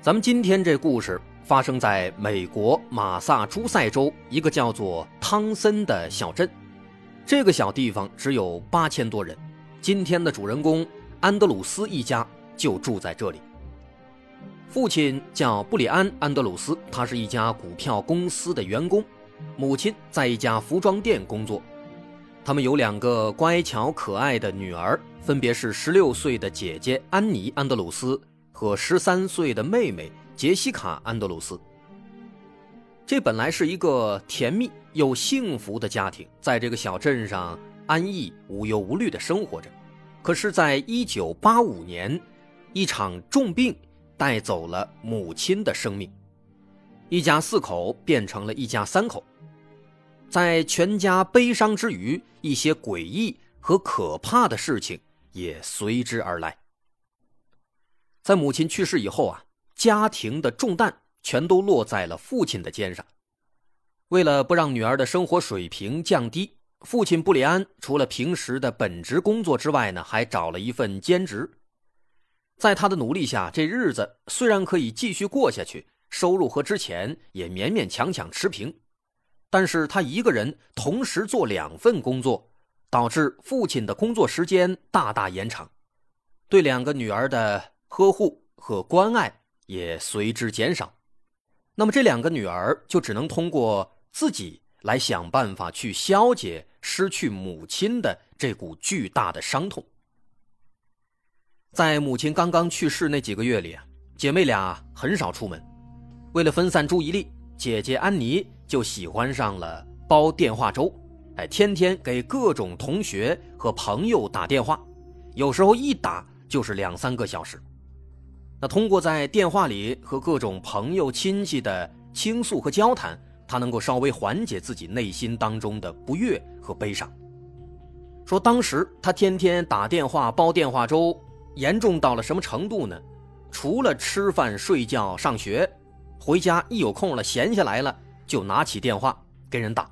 咱们今天这故事发生在美国马萨诸塞州一个叫做汤森的小镇，这个小地方只有八千多人。今天的主人公安德鲁斯一家就住在这里。父亲叫布里安·安德鲁斯，他是一家股票公司的员工。母亲在一家服装店工作，他们有两个乖巧可爱的女儿，分别是十六岁的姐姐安妮·安德鲁斯和十三岁的妹妹杰西卡·安德鲁斯。这本来是一个甜蜜又幸福的家庭，在这个小镇上安逸无忧无虑地生活着。可是，在一九八五年，一场重病带走了母亲的生命。一家四口变成了一家三口，在全家悲伤之余，一些诡异和可怕的事情也随之而来。在母亲去世以后啊，家庭的重担全都落在了父亲的肩上。为了不让女儿的生活水平降低，父亲布里安除了平时的本职工作之外呢，还找了一份兼职。在他的努力下，这日子虽然可以继续过下去。收入和之前也勉勉强强持平，但是他一个人同时做两份工作，导致父亲的工作时间大大延长，对两个女儿的呵护和关爱也随之减少。那么这两个女儿就只能通过自己来想办法去消解失去母亲的这股巨大的伤痛。在母亲刚刚去世那几个月里啊，姐妹俩很少出门。为了分散注意力，姐姐安妮就喜欢上了煲电话粥，哎，天天给各种同学和朋友打电话，有时候一打就是两三个小时。那通过在电话里和各种朋友亲戚的倾诉和交谈，他能够稍微缓解自己内心当中的不悦和悲伤。说当时他天天打电话煲电话粥，严重到了什么程度呢？除了吃饭、睡觉、上学。回家一有空了，闲下来了，就拿起电话给人打。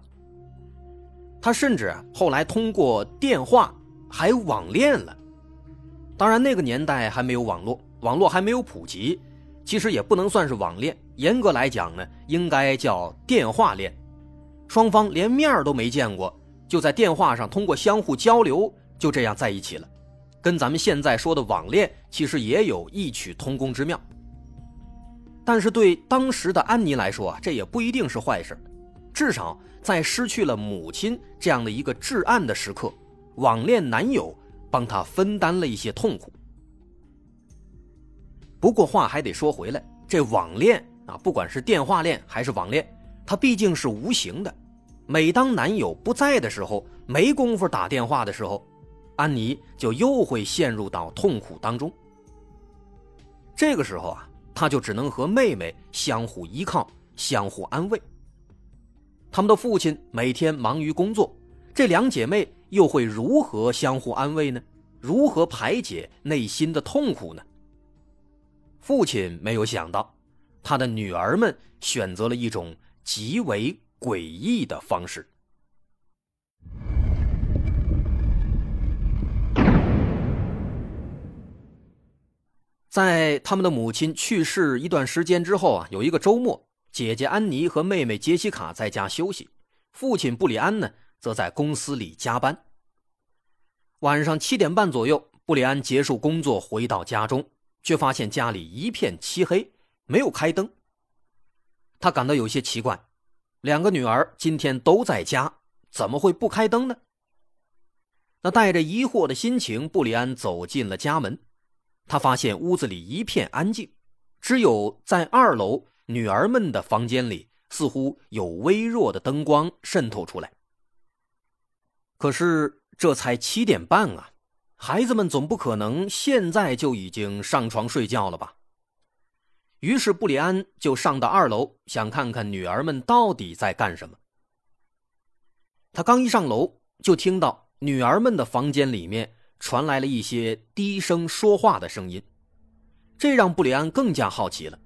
他甚至后来通过电话还网恋了。当然，那个年代还没有网络，网络还没有普及，其实也不能算是网恋。严格来讲呢，应该叫电话恋。双方连面都没见过，就在电话上通过相互交流，就这样在一起了。跟咱们现在说的网恋其实也有异曲同工之妙。但是对当时的安妮来说啊，这也不一定是坏事，至少在失去了母亲这样的一个至暗的时刻，网恋男友帮她分担了一些痛苦。不过话还得说回来，这网恋啊，不管是电话恋还是网恋，它毕竟是无形的。每当男友不在的时候，没工夫打电话的时候，安妮就又会陷入到痛苦当中。这个时候啊。他就只能和妹妹相互依靠，相互安慰。他们的父亲每天忙于工作，这两姐妹又会如何相互安慰呢？如何排解内心的痛苦呢？父亲没有想到，他的女儿们选择了一种极为诡异的方式。在他们的母亲去世一段时间之后啊，有一个周末，姐姐安妮和妹妹杰西卡在家休息，父亲布里安呢则在公司里加班。晚上七点半左右，布里安结束工作回到家中，却发现家里一片漆黑，没有开灯。他感到有些奇怪，两个女儿今天都在家，怎么会不开灯呢？那带着疑惑的心情，布里安走进了家门。他发现屋子里一片安静，只有在二楼女儿们的房间里，似乎有微弱的灯光渗透出来。可是这才七点半啊，孩子们总不可能现在就已经上床睡觉了吧？于是布里安就上到二楼，想看看女儿们到底在干什么。他刚一上楼，就听到女儿们的房间里面传来了一些低声说话的声音，这让布里安更加好奇了。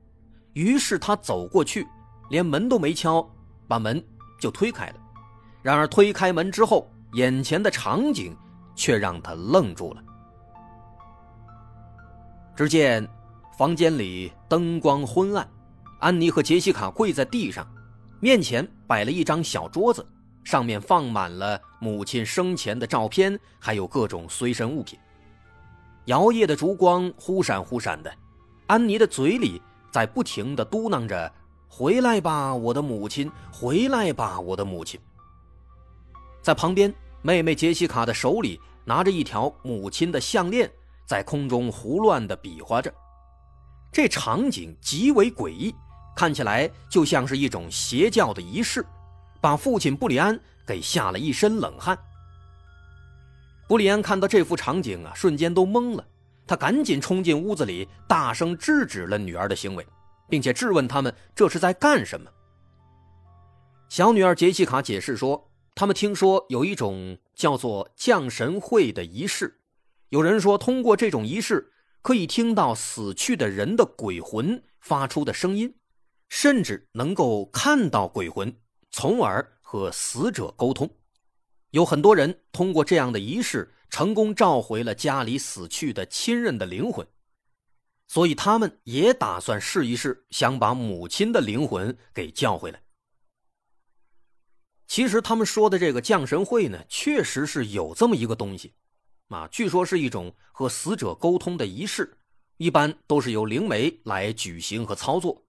于是他走过去，连门都没敲，把门就推开了。然而推开门之后，眼前的场景却让他愣住了。只见房间里灯光昏暗，安妮和杰西卡跪在地上，面前摆了一张小桌子，上面放满了母亲生前的照片，还有各种随身物品。摇曳的烛光忽闪忽闪的，安妮的嘴里在不停地嘟囔着：“回来吧，我的母亲！回来吧，我的母亲！”在旁边，妹妹杰西卡的手里拿着一条母亲的项链。在空中胡乱地比划着，这场景极为诡异，看起来就像是一种邪教的仪式，把父亲布里安给吓了一身冷汗。布里安看到这幅场景啊，瞬间都懵了，他赶紧冲进屋子里，大声制止了女儿的行为，并且质问他们这是在干什么。小女儿杰西卡解释说，他们听说有一种叫做降神会的仪式。有人说，通过这种仪式，可以听到死去的人的鬼魂发出的声音，甚至能够看到鬼魂，从而和死者沟通。有很多人通过这样的仪式，成功召回了家里死去的亲人的灵魂，所以他们也打算试一试，想把母亲的灵魂给叫回来。其实他们说的这个降神会呢，确实是有这么一个东西。啊，据说是一种和死者沟通的仪式，一般都是由灵媒来举行和操作，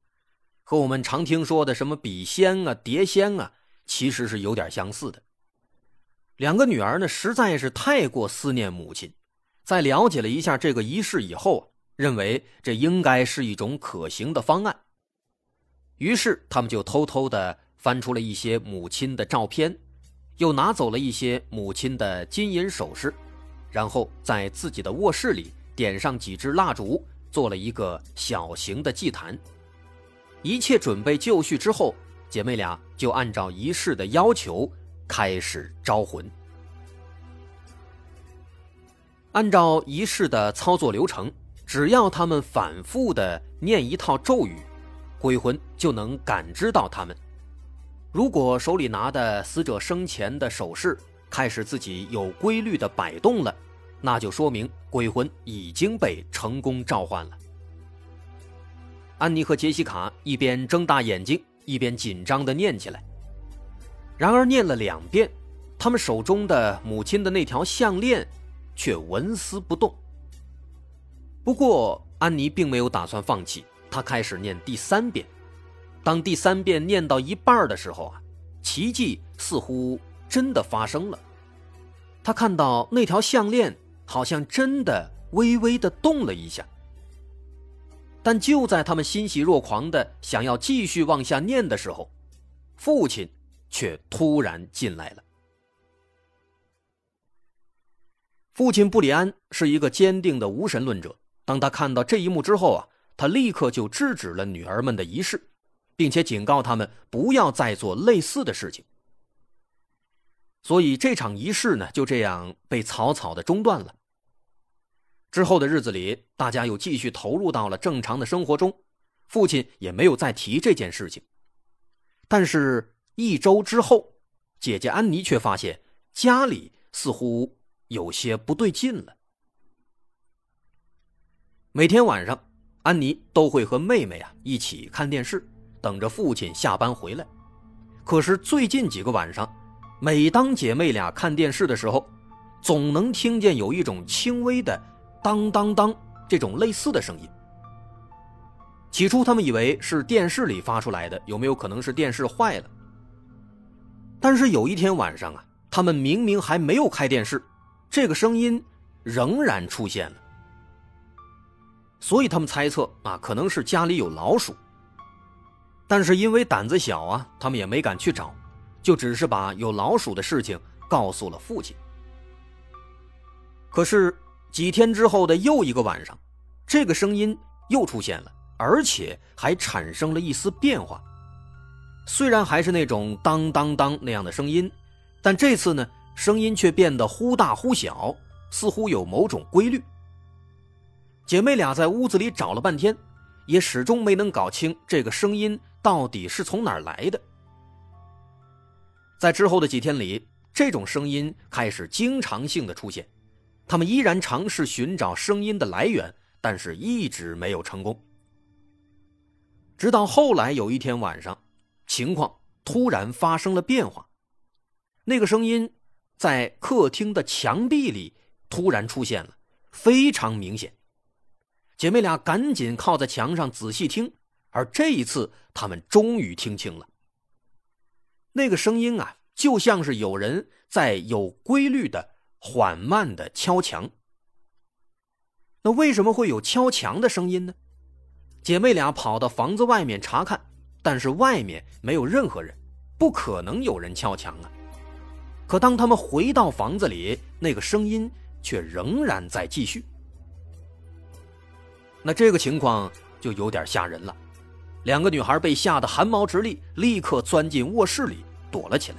和我们常听说的什么笔仙啊、碟仙啊，其实是有点相似的。两个女儿呢，实在是太过思念母亲，在了解了一下这个仪式以后，认为这应该是一种可行的方案，于是他们就偷偷的翻出了一些母亲的照片，又拿走了一些母亲的金银首饰。然后在自己的卧室里点上几支蜡烛，做了一个小型的祭坛。一切准备就绪之后，姐妹俩就按照仪式的要求开始招魂。按照仪式的操作流程，只要他们反复的念一套咒语，鬼魂就能感知到他们。如果手里拿的死者生前的首饰，开始自己有规律的摆动了，那就说明鬼魂已经被成功召唤了。安妮和杰西卡一边睁大眼睛，一边紧张地念起来。然而念了两遍，他们手中的母亲的那条项链却纹丝不动。不过，安妮并没有打算放弃，她开始念第三遍。当第三遍念到一半的时候啊，奇迹似乎……真的发生了，他看到那条项链好像真的微微的动了一下。但就在他们欣喜若狂的想要继续往下念的时候，父亲却突然进来了。父亲布里安是一个坚定的无神论者，当他看到这一幕之后啊，他立刻就制止了女儿们的仪式，并且警告他们不要再做类似的事情。所以这场仪式呢，就这样被草草的中断了。之后的日子里，大家又继续投入到了正常的生活中，父亲也没有再提这件事情。但是，一周之后，姐姐安妮却发现家里似乎有些不对劲了。每天晚上，安妮都会和妹妹啊一起看电视，等着父亲下班回来。可是最近几个晚上，每当姐妹俩看电视的时候，总能听见有一种轻微的“当当当”这种类似的声音。起初，他们以为是电视里发出来的，有没有可能是电视坏了？但是有一天晚上啊，他们明明还没有开电视，这个声音仍然出现了。所以他们猜测啊，可能是家里有老鼠。但是因为胆子小啊，他们也没敢去找。就只是把有老鼠的事情告诉了父亲。可是几天之后的又一个晚上，这个声音又出现了，而且还产生了一丝变化。虽然还是那种当当当那样的声音，但这次呢，声音却变得忽大忽小，似乎有某种规律。姐妹俩在屋子里找了半天，也始终没能搞清这个声音到底是从哪儿来的。在之后的几天里，这种声音开始经常性的出现，他们依然尝试寻找声音的来源，但是一直没有成功。直到后来有一天晚上。情况突然发生了变化，那个声音在客厅的墙壁里突然出现了，非常明显。姐妹俩赶紧靠在墙上仔细听，而这一次，他们终于听清了。那个声音啊，就像是有人在有规律的、缓慢的敲墙。那为什么会有敲墙的声音呢？姐妹俩跑到房子外面查看。但是外面没有任何人，不可能有人敲墙啊！可当他们回到房子里，那个声音却仍然在继续。那这个情况就有点吓人了，两个女孩被吓得汗毛直立，立刻钻进卧室里躲了起来。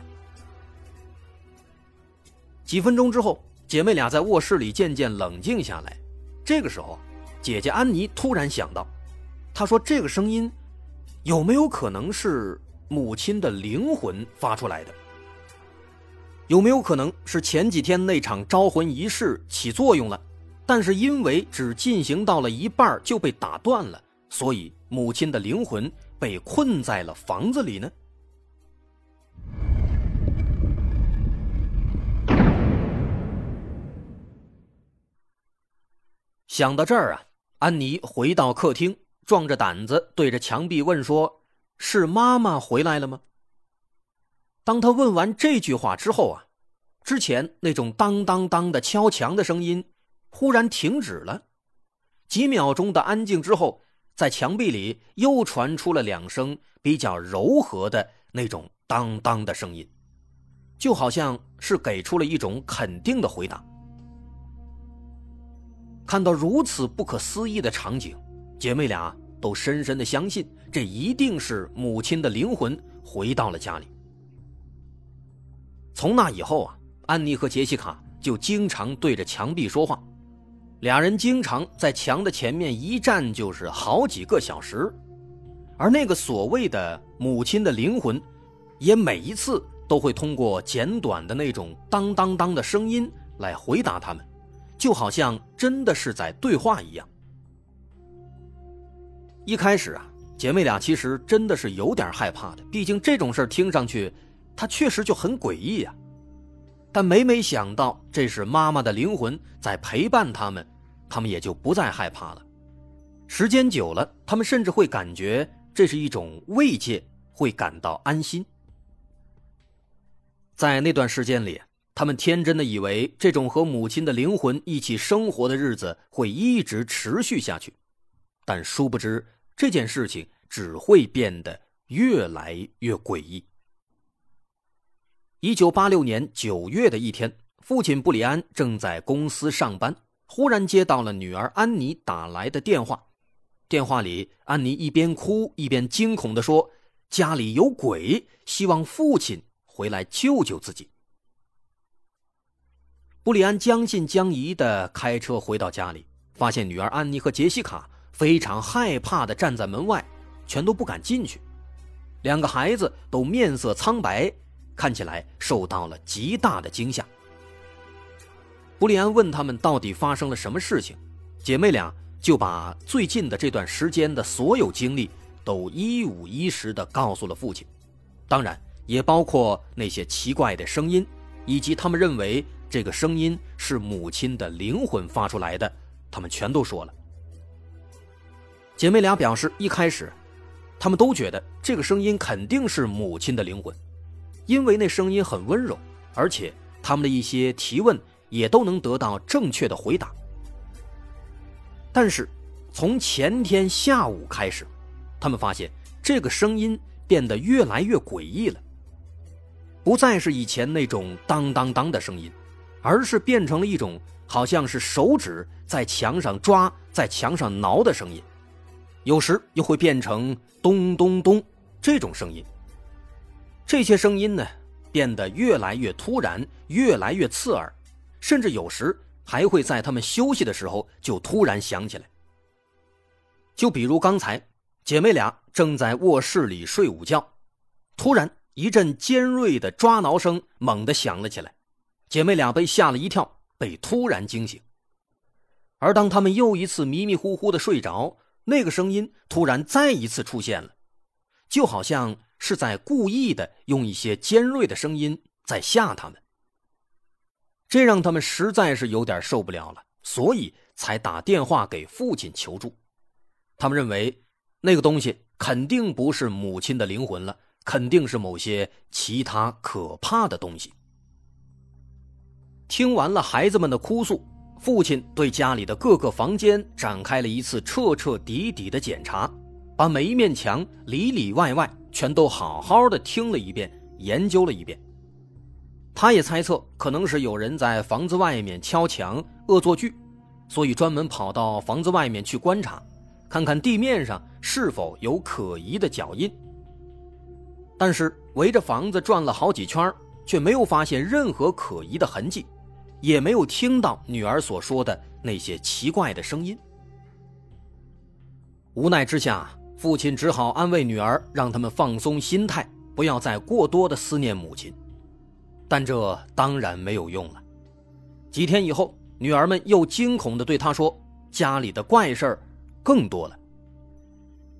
几分钟之后，姐妹俩在卧室里渐渐冷静下来。这个时候，姐姐安妮突然想到，她说：“这个声音。”有没有可能是母亲的灵魂发出来的？有没有可能是前几天那场招魂仪式起作用了，但是因为只进行到了一半就被打断了，所以母亲的灵魂被困在了房子里呢？想到这儿啊，安妮回到客厅。壮着胆子对着墙壁问说：“是妈妈回来了吗？”当他问完这句话之后啊，之前那种当当当的敲墙的声音忽然停止了。几秒钟的安静之后，在墙壁里又传出了两声比较柔和的那种当当的声音，就好像是给出了一种肯定的回答。看到如此不可思议的场景。姐妹俩都深深的相信，这一定是母亲的灵魂回到了家里。从那以后啊，安妮和杰西卡就经常对着墙壁说话，俩人经常在墙的前面一站就是好几个小时，而那个所谓的母亲的灵魂，也每一次都会通过简短的那种当当当的声音来回答他们，就好像真的是在对话一样。一开始啊，姐妹俩其实真的是有点害怕的，毕竟这种事听上去，它确实就很诡异呀。但每每想到这是妈妈的灵魂在陪伴他们，他们也就不再害怕了。时间久了，他们甚至会感觉这是一种慰藉，会感到安心。在那段时间里，他们天真的以为这种和母亲的灵魂一起生活的日子会一直持续下去。但殊不知，这件事情只会变得越来越诡异。一九八六年九月的一天，父亲布里安正在公司上班，忽然接到了女儿安妮打来的电话。电话里，安妮一边哭一边惊恐地说：“家里有鬼，希望父亲回来救救自己。”布里安将信将疑地开车回到家里，发现女儿安妮和杰西卡。非常害怕的站在门外，全都不敢进去。两个孩子都面色苍白，看起来受到了极大的惊吓。布里安问他们到底发生了什么事情，姐妹俩就把最近的这段时间的所有经历都一五一十的告诉了父亲，当然也包括那些奇怪的声音，以及他们认为这个声音是母亲的灵魂发出来的，他们全都说了。姐妹俩表示，一开始，她们都觉得这个声音肯定是母亲的灵魂，因为那声音很温柔，而且他们的一些提问也都能得到正确的回答。但是，从前天下午开始，他们发现这个声音变得越来越诡异了，不再是以前那种当当当的声音，而是变成了一种好像是手指在墙上抓、在墙上挠的声音。有时又会变成咚咚咚这种声音。这些声音呢，变得越来越突然，越来越刺耳，甚至有时还会在他们休息的时候就突然响起来。就比如刚才，姐妹俩正在卧室里睡午觉，突然一阵尖锐的抓挠声猛地响了起来，姐妹俩被吓了一跳，被突然惊醒。而当他们又一次迷迷糊糊的睡着，那个声音突然再一次出现了，就好像是在故意的用一些尖锐的声音在吓他们。这让他们实在是有点受不了了，所以才打电话给父亲求助。他们认为那个东西肯定不是母亲的灵魂了，肯定是某些其他可怕的东西。听完了孩子们的哭诉，父亲对家里的各个房间展开了一次彻彻底底的检查，把每一面墙里里外外全都好好的听了一遍，研究了一遍。他也猜测可能是有人在房子外面敲墙恶作剧，所以专门跑到房子外面去观察。看看地面上是否有可疑的脚印，但是围着房子转了好几圈，却没有发现任何可疑的痕迹，也没有听到女儿所说的那些奇怪的声音。无奈之下，父亲只好安慰女儿，让他们放松心态，不要再过多的思念母亲。但这当然没有用了。几天以后，女儿们又惊恐地对他说：“家里的怪事儿。”更多了。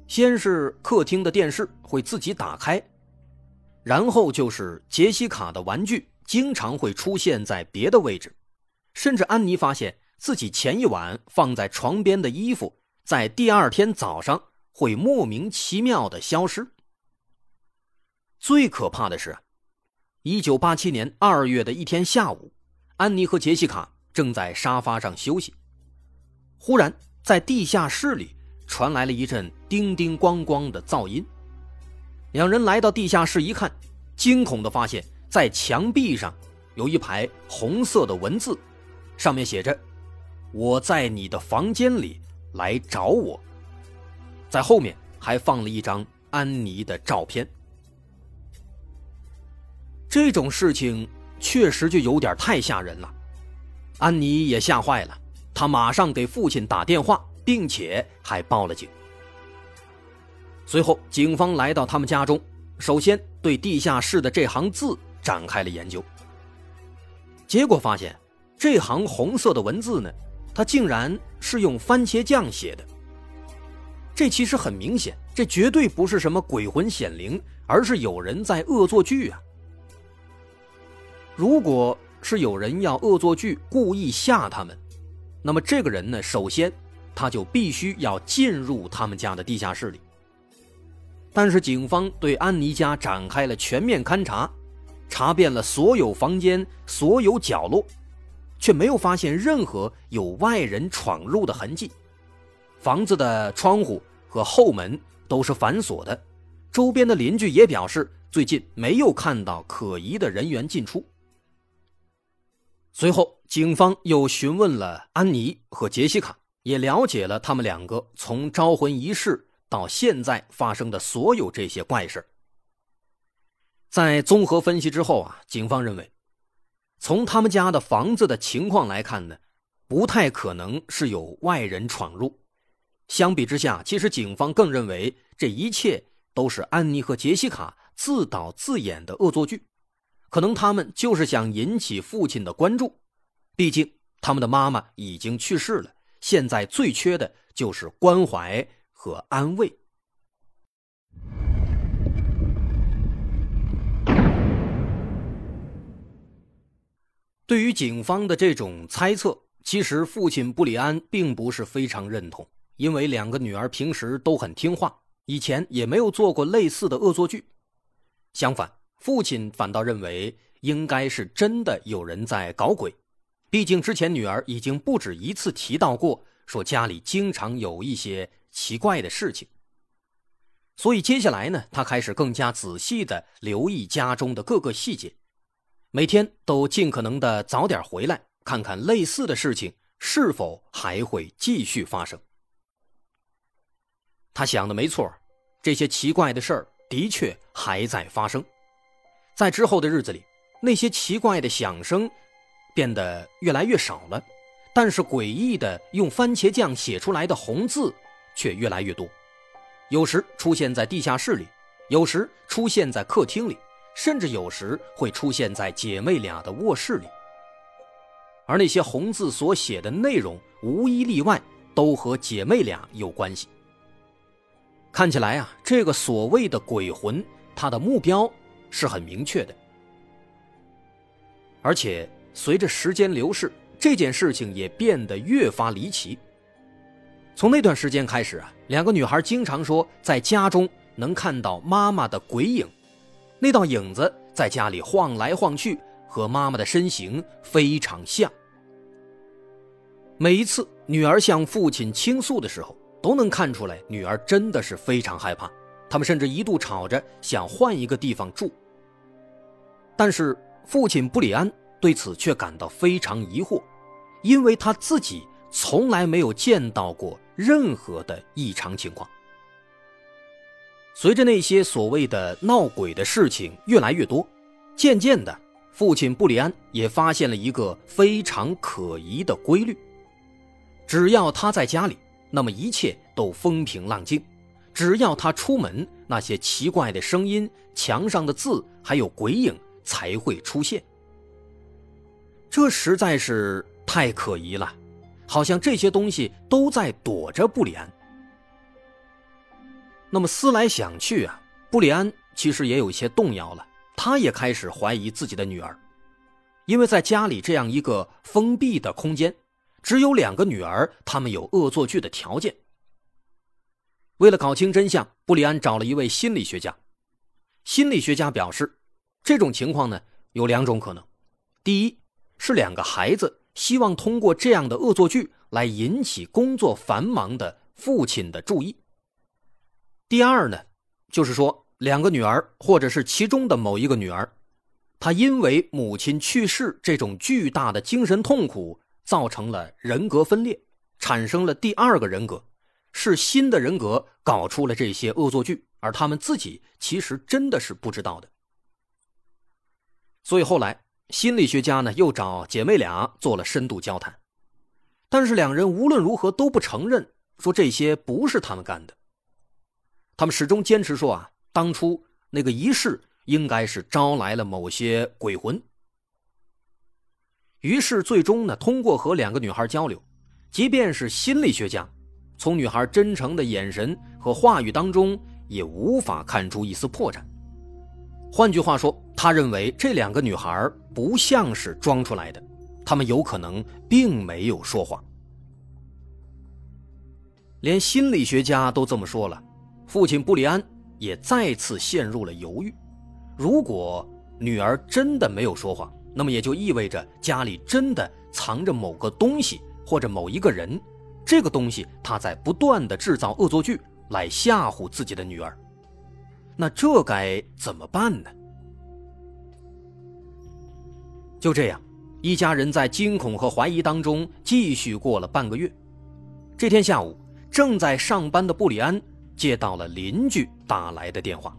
先是客厅的电视会自己打开，然后就是杰西卡的玩具经常会出现在别的位置，甚至安妮发现自己前一晚放在床边的衣服，在第二天早上会莫名其妙的消失。最可怕的是，一九八七年二月的一天下午，安妮和杰西卡正在沙发上休息，忽然。在地下室里传来了一阵叮叮咣咣的噪音。两人来到地下室一看，惊恐地发现，在墙壁上有一排红色的文字，上面写着：“我在你的房间里，来找我。”在后面还放了一张安妮的照片。这种事情确实就有点太吓人了，安妮也吓坏了。她马上给父亲打电话，并且还报了警。随后，警方来到他们家中，首先对地下室的这行字展开了研究。结果发现，这行红色的文字呢，它竟然是用番茄酱写的。这其实很明显，这绝对不是什么鬼魂显灵，而是有人在恶作剧啊！如果是有人要恶作剧，故意吓他们。那么这个人呢？首先，他就必须要进入他们家的地下室里。但是警方对安妮家展开了全面勘查，查遍了所有房间、所有角落，却没有发现任何有外人闯入的痕迹。房子的窗户和后门都是反锁的，周边的邻居也表示最近没有看到可疑的人员进出。随后，警方又询问了安妮和杰西卡，也了解了他们两个从招魂仪式到现在发生的所有这些怪事在综合分析之后啊，警方认为，从他们家的房子的情况来看呢，不太可能是有外人闯入。相比之下，其实警方更认为这一切都是安妮和杰西卡自导自演的恶作剧。可能他们就是想引起父亲的关注，毕竟他们的妈妈已经去世了，现在最缺的就是关怀和安慰。对于警方的这种猜测，其实父亲布里安并不是非常认同，因为两个女儿平时都很听话，以前也没有做过类似的恶作剧，相反。父亲反倒认为应该是真的有人在搞鬼，毕竟之前女儿已经不止一次提到过，说家里经常有一些奇怪的事情。所以接下来呢，他开始更加仔细的留意家中的各个细节，每天都尽可能的早点回来，看看类似的事情是否还会继续发生。他想的没错，这些奇怪的事儿的确还在发生。在之后的日子里，那些奇怪的响声变得越来越少了，但是诡异的用番茄酱写出来的红字却越来越多，有时出现在地下室里，有时出现在客厅里，甚至有时会出现在姐妹俩的卧室里。而那些红字所写的内容，无一例外都和姐妹俩有关系。看起来啊，这个所谓的鬼魂，他的目标是很明确的。而且随着时间流逝，这件事情也变得越发离奇。从那段时间开始啊，两个女孩经常说在家中能看到妈妈的鬼影，那道影子在家里晃来晃去，和妈妈的身形非常像。每一次女儿向父亲倾诉的时候，都能看出来，女儿真的是非常害怕。他们甚至一度吵着想换一个地方住。但是父亲布里安对此却感到非常疑惑，因为他自己从来没有见到过任何的异常情况。随着那些所谓的闹鬼的事情越来越多，渐渐的，父亲布里安也发现了一个非常可疑的规律：只要他在家里。那么一切都风平浪静，只要他出门，那些奇怪的声音、墙上的字，还有鬼影才会出现。这实在是太可疑了，好像这些东西都在躲着布里安。那么思来想去啊，布里安其实也有一些动摇了，他也开始怀疑自己的女儿，因为在家里这样一个封闭的空间。只有两个女儿，他们有恶作剧的条件。为了搞清真相，布里安找了一位心理学家。心理学家表示，这种情况呢有两种可能：第一，是两个孩子希望通过这样的恶作剧来引起工作繁忙的父亲的注意；第二呢，就是说两个女儿或者是其中的某一个女儿，她因为母亲去世这种巨大的精神痛苦。造成了人格分裂，产生了第二个人格，是新的人格搞出了这些恶作剧，而他们自己其实真的是不知道的。所以后来心理学家呢又找姐妹俩做了深度交谈，但是两人无论如何都不承认说这些不是他们干的。他们始终坚持说啊，当初那个仪式应该是招来了某些鬼魂。于是，最终呢，通过和两个女孩交流，即便是心理学家，从女孩真诚的眼神和话语当中，也无法看出一丝破绽。换句话说，他认为这两个女孩不像是装出来的，他们有可能并没有说谎。连心理学家都这么说了，父亲布里安也再次陷入了犹豫：如果女儿真的没有说谎。那么也就意味着家里真的藏着某个东西或者某一个人，这个东西他在不断的制造恶作剧来吓唬自己的女儿，那这该怎么办呢？就这样，一家人在惊恐和怀疑当中继续过了半个月。这天下午，正在上班的布里安接到了邻居打来的电话。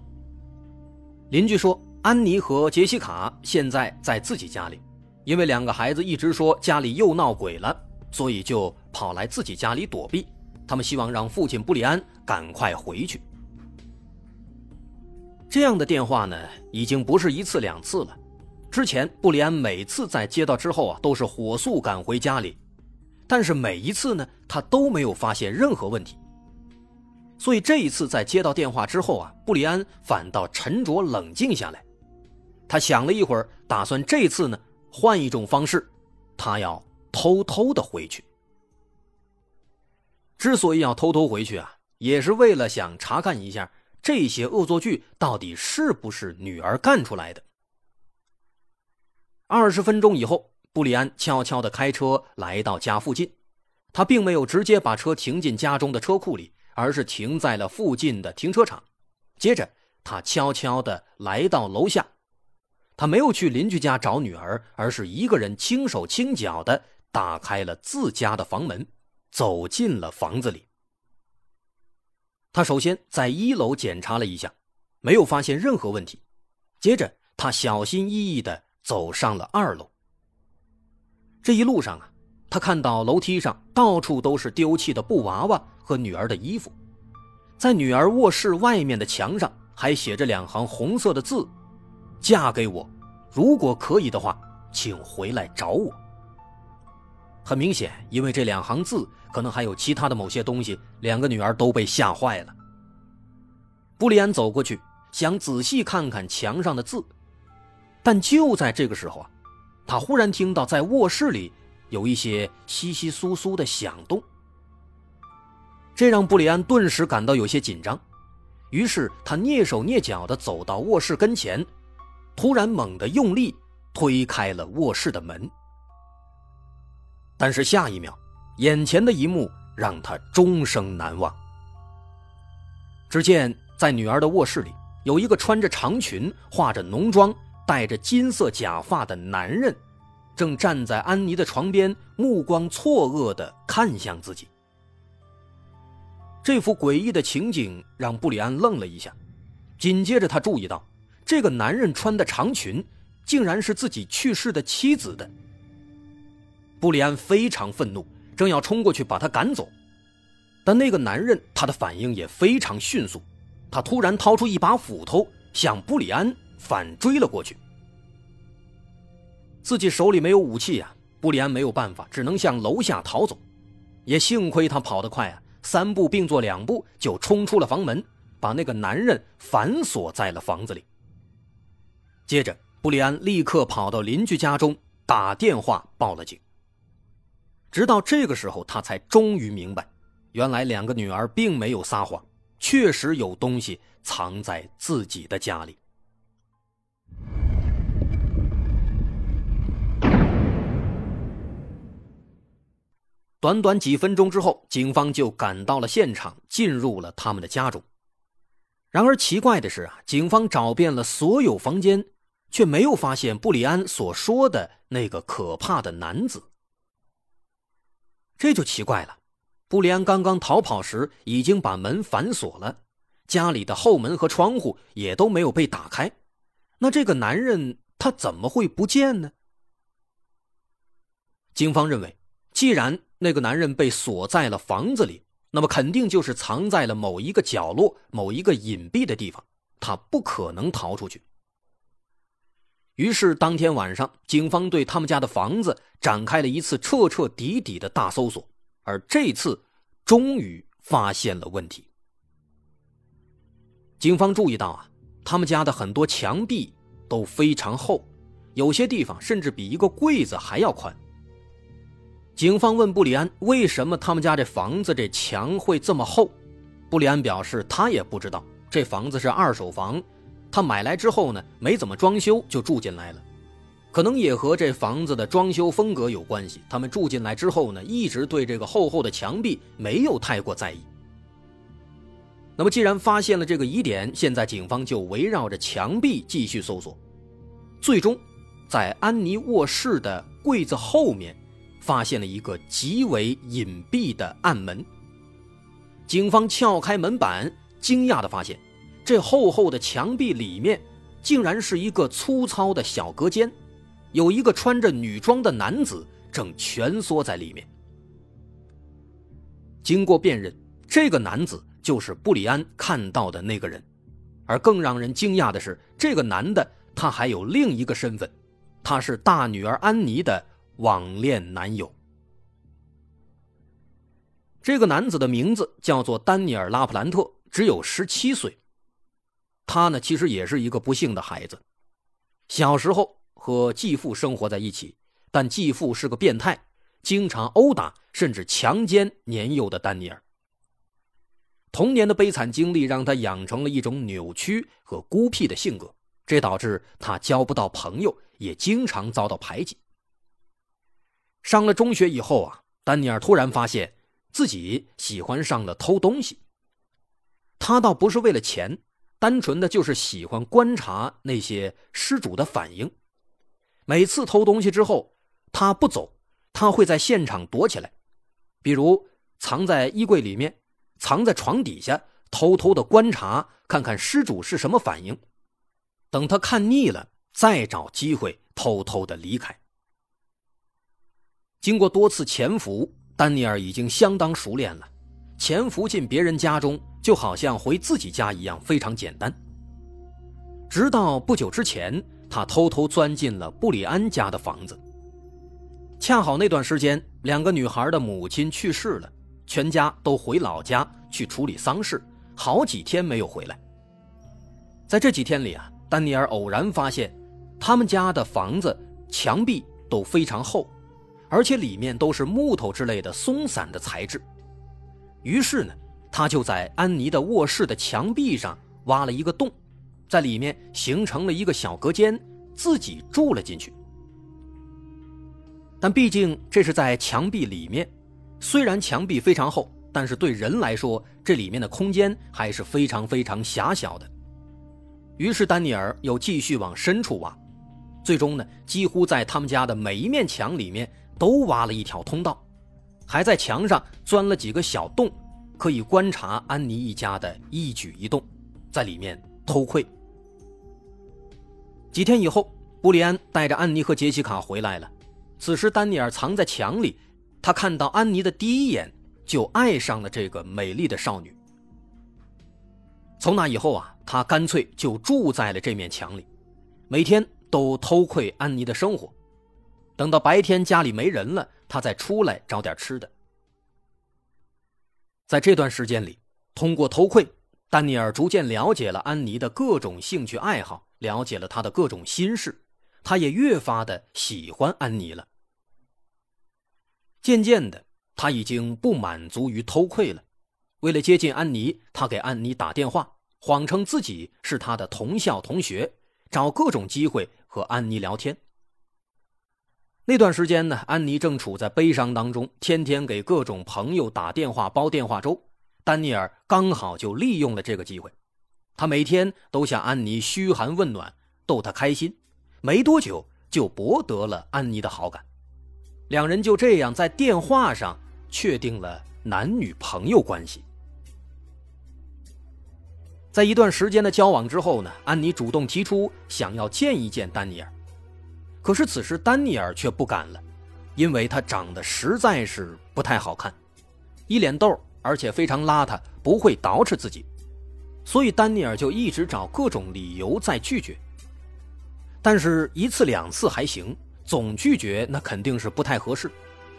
邻居说。安妮和杰西卡现在在自己家里，因为两个孩子一直说家里又闹鬼了，所以就跑来自己家里躲避。他们希望让父亲布里安赶快回去。这样的电话呢，已经不是一次两次了。之前布里安每次在接到之后啊，都是火速赶回家里，但是每一次呢，他都没有发现任何问题。所以这一次在接到电话之后啊，布里安反倒沉着冷静下来。他想了一会儿，打算这次呢换一种方式，他要偷偷的回去。之所以要偷偷回去啊，也是为了想查看一下这些恶作剧到底是不是女儿干出来的。二十分钟以后，布里安悄悄的开车来到家附近，他并没有直接把车停进家中的车库里，而是停在了附近的停车场。接着，他悄悄的来到楼下。他没有去邻居家找女儿，而是一个人轻手轻脚的打开了自家的房门，走进了房子里。他首先在一楼检查了一下，没有发现任何问题。接着，他小心翼翼地走上了二楼。这一路上啊，他看到楼梯上到处都是丢弃的布娃娃和女儿的衣服，在女儿卧室外面的墙上还写着两行红色的字：“嫁给我，如果可以的话，请回来找我。”很明显，因为这两行字。可能还有其他的某些东西，两个女儿都被吓坏了。布里安走过去，想仔细看看墙上的字，但就在这个时候啊，他忽然听到在卧室里有一些窸窸窣窣的响动，这让布里安顿时感到有些紧张。于是他蹑手蹑脚地走到卧室跟前，突然猛地用力推开了卧室的门，但是下一秒。眼前的一幕让他终生难忘。只见在女儿的卧室里，有一个穿着长裙、化着浓妆、戴着金色假发的男人，正站在安妮的床边，目光错愕地看向自己。这幅诡异的情景让布里安愣了一下，紧接着他注意到，这个男人穿的长裙，竟然是自己去世的妻子的。布里安非常愤怒。正要冲过去把他赶走，但那个男人他的反应也非常迅速，他突然掏出一把斧头向布里安反追了过去。自己手里没有武器呀，布里安没有办法，只能向楼下逃走。也幸亏他跑得快啊，三步并作两步就冲出了房门，把那个男人反锁在了房子里。接着，布里安立刻跑到邻居家中打电话报了警。直到这个时候，他才终于明白，原来两个女儿并没有撒谎，确实有东西藏在自己的家里。短短几分钟之后，警方就赶到了现场，进入了他们的家中。然而奇怪的是啊，警方找遍了所有房间，却没有发现布里安所说的那个可怕的男子。这就奇怪了，布里安刚刚逃跑时已经把门反锁了，家里的后门和窗户也都没有被打开，那这个男人他怎么会不见呢？警方认为，既然那个男人被锁在了房子里，那么肯定就是藏在了某一个角落、某一个隐蔽的地方，他不可能逃出去。于是，当天晚上，警方对他们家的房子展开了一次彻彻底底的大搜索，而这次，终于发现了问题。警方注意到啊，他们家的很多墙壁都非常厚，有些地方甚至比一个柜子还要宽。警方问布里安：“为什么他们家这房子这墙会这么厚？”布里安表示他也不知道，这房子是二手房。他买来之后呢，没怎么装修就住进来了，可能也和这房子的装修风格有关系。他们住进来之后呢，一直对这个厚厚的墙壁没有太过在意。那么，既然发现了这个疑点，现在警方就围绕着墙壁继续搜索，最终在安妮卧室的柜子后面发现了一个极为隐蔽的暗门。警方撬开门板，惊讶地发现。这厚厚的墙壁里面，竟然是一个粗糙的小隔间，有一个穿着女装的男子正蜷缩在里面。经过辨认，这个男子就是布里安看到的那个人，而更让人惊讶的是，这个男的他还有另一个身份，他是大女儿安妮的网恋男友。这个男子的名字叫做丹尼尔·拉普兰特，只有十七岁。他呢，其实也是一个不幸的孩子。小时候和继父生活在一起，但继父是个变态，经常殴打甚至强奸年幼的丹尼尔。童年的悲惨经历让他养成了一种扭曲和孤僻的性格，这导致他交不到朋友，也经常遭到排挤。上了中学以后啊，丹尼尔突然发现自己喜欢上了偷东西。他倒不是为了钱。单纯的就是喜欢观察那些失主的反应。每次偷东西之后，他不走，他会在现场躲起来，比如藏在衣柜里面，藏在床底下，偷偷的观察，看看失主是什么反应。等他看腻了，再找机会偷偷的离开。经过多次潜伏，丹尼尔已经相当熟练了。潜伏进别人家中，就好像回自己家一样，非常简单。直到不久之前，他偷偷钻进了布里安家的房子。恰好那段时间，两个女孩的母亲去世了，全家都回老家去处理丧事，好几天没有回来。在这几天里啊，丹尼尔偶然发现，他们家的房子墙壁都非常厚，而且里面都是木头之类的松散的材质。于是呢，他就在安妮的卧室的墙壁上挖了一个洞，在里面形成了一个小隔间，自己住了进去。但毕竟这是在墙壁里面，虽然墙壁非常厚，但是对人来说，这里面的空间还是非常非常狭小的。于是丹尼尔又继续往深处挖，最终呢，几乎在他们家的每一面墙里面都挖了一条通道。还在墙上钻了几个小洞，可以观察安妮一家的一举一动，在里面偷窥。几天以后，布里安带着安妮和杰西卡回来了。此时，丹尼尔藏在墙里，他看到安妮的第一眼就爱上了这个美丽的少女。从那以后啊，他干脆就住在了这面墙里，每天都偷窥安妮的生活。等到白天家里没人了。他再出来找点吃的。在这段时间里，通过偷窥，丹尼尔逐渐了解了安妮的各种兴趣爱好，了解了她的各种心事，他也越发的喜欢安妮了。渐渐的，他已经不满足于偷窥了。为了接近安妮，他给安妮打电话，谎称自己是她的同校同学，找各种机会和安妮聊天。那段时间呢，安妮正处在悲伤当中，天天给各种朋友打电话煲电话粥。丹尼尔刚好就利用了这个机会，他每天都向安妮嘘寒问暖，逗她开心。没多久就博得了安妮的好感，两人就这样在电话上确定了男女朋友关系。在一段时间的交往之后呢，安妮主动提出想要见一见丹尼尔。可是此时丹尼尔却不敢了，因为他长得实在是不太好看，一脸痘，而且非常邋遢，不会捯饬自己，所以丹尼尔就一直找各种理由在拒绝。但是，一次两次还行，总拒绝那肯定是不太合适，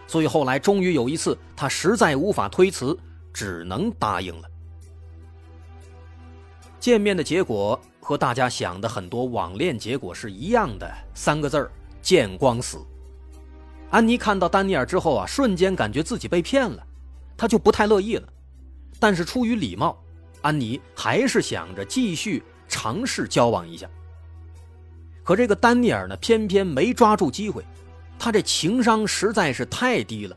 所以后来终于有一次，他实在无法推辞，只能答应了。见面的结果。和大家想的很多网恋结果是一样的，三个字儿：见光死。安妮看到丹尼尔之后啊，瞬间感觉自己被骗了，她就不太乐意了。但是出于礼貌，安妮还是想着继续尝试交往一下。可这个丹尼尔呢，偏偏没抓住机会，他这情商实在是太低了。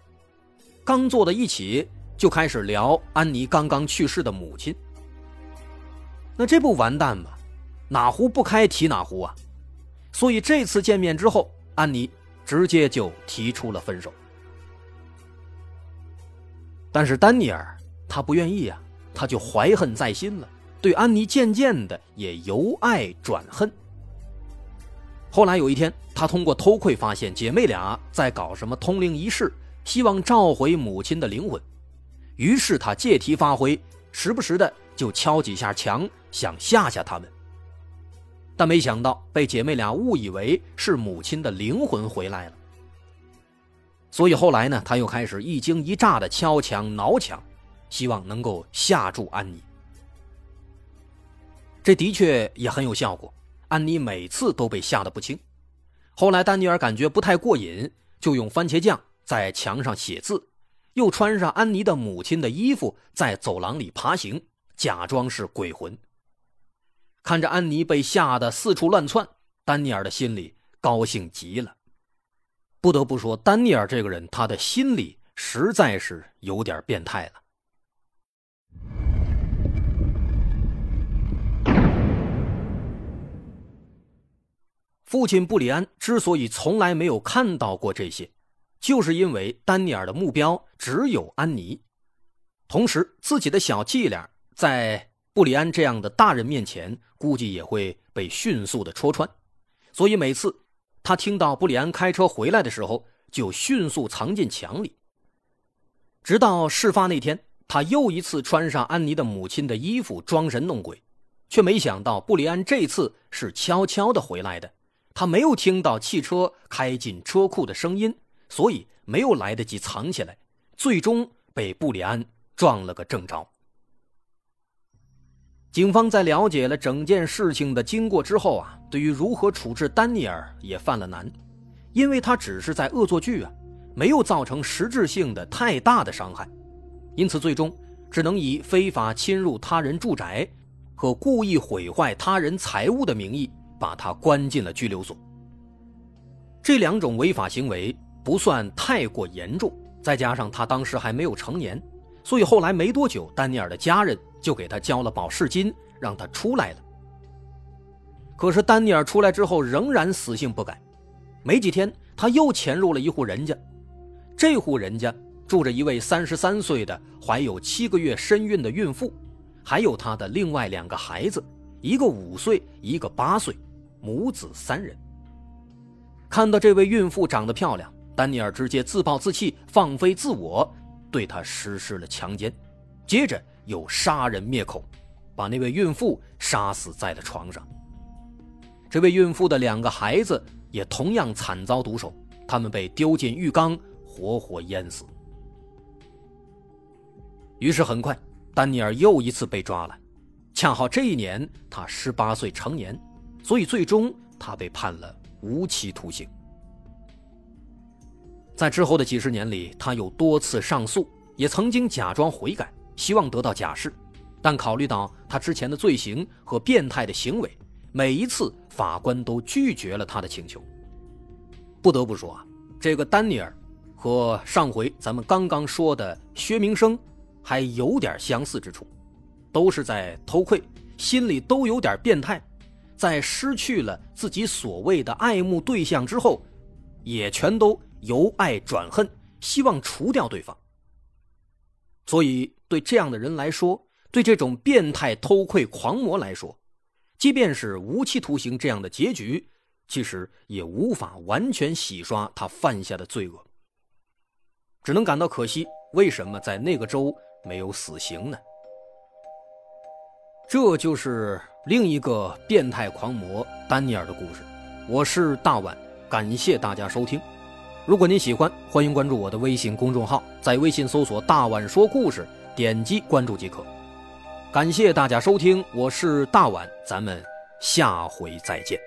刚坐到一起，就开始聊安妮刚刚去世的母亲。那这不完蛋吗？哪壶不开提哪壶啊！所以这次见面之后，安妮直接就提出了分手。但是丹尼尔他不愿意啊，他就怀恨在心了，对安妮渐渐的也由爱转恨。后来有一天，他通过偷窥发现姐妹俩在搞什么通灵仪式，希望召回母亲的灵魂，于是他借题发挥，时不时的就敲几下墙，想吓吓他们。但没想到被姐妹俩误以为是母亲的灵魂回来了，所以后来呢，他又开始一惊一乍的敲墙挠墙，希望能够吓住安妮。这的确也很有效果，安妮每次都被吓得不轻。后来丹尼尔感觉不太过瘾，就用番茄酱在墙上写字，又穿上安妮的母亲的衣服，在走廊里爬行，假装是鬼魂。看着安妮被吓得四处乱窜，丹尼尔的心里高兴极了。不得不说，丹尼尔这个人，他的心理实在是有点变态了。父亲布里安之所以从来没有看到过这些，就是因为丹尼尔的目标只有安妮，同时自己的小伎俩在布里安这样的大人面前，估计也会被迅速的戳穿。所以每次他听到布里安开车回来的时候，就迅速藏进墙里。直到事发那天，他又一次穿上安妮的母亲的衣服，装神弄鬼，却没想到布里安这次是悄悄的回来的。他没有听到汽车开进车库的声音，所以没有来得及藏起来，最终被布里安撞了个正着。警方在了解了整件事情的经过之后啊，对于如何处置丹尼尔也犯了难，因为他只是在恶作剧啊，没有造成实质性的太大的伤害，因此最终只能以非法侵入他人住宅和故意毁坏他人财物的名义把他关进了拘留所。这两种违法行为不算太过严重，再加上他当时还没有成年，所以后来没多久，丹尼尔的家人。就给他交了保释金，让他出来了。可是丹尼尔出来之后仍然死性不改，没几天他又潜入了一户人家。这户人家住着一位三十三岁的怀有七个月身孕的孕妇，还有他的另外两个孩子，一个五岁，一个八岁，母子三人。看到这位孕妇长得漂亮，丹尼尔直接自暴自弃，放飞自我，对她实施了强奸，接着。又杀人灭口，把那位孕妇杀死在了床上。这位孕妇的两个孩子也同样惨遭毒手，他们被丢进浴缸，活活淹死。于是很快，丹尼尔又一次被抓了。恰好这一年他十八岁成年，所以最终他被判了无期徒刑。在之后的几十年里，他又多次上诉，也曾经假装悔改。希望得到假释，但考虑到他之前的罪行和变态的行为，每一次法官都拒绝了他的请求。不得不说啊，这个丹尼尔和上回咱们刚刚说的薛明生还有点相似之处，都是在偷窥，心里都有点变态，在失去了自己所谓的爱慕对象之后，也全都由爱转恨，希望除掉对方。所以，对这样的人来说，对这种变态偷窥狂魔来说，即便是无期徒刑这样的结局，其实也无法完全洗刷他犯下的罪恶。只能感到可惜，为什么在那个州没有死刑呢？这就是另一个变态狂魔丹尼尔的故事。我是大碗，感谢大家收听。如果您喜欢，欢迎关注我的微信公众号，在微信搜索“大碗说故事”，点击关注即可。感谢大家收听，我是大碗，咱们下回再见。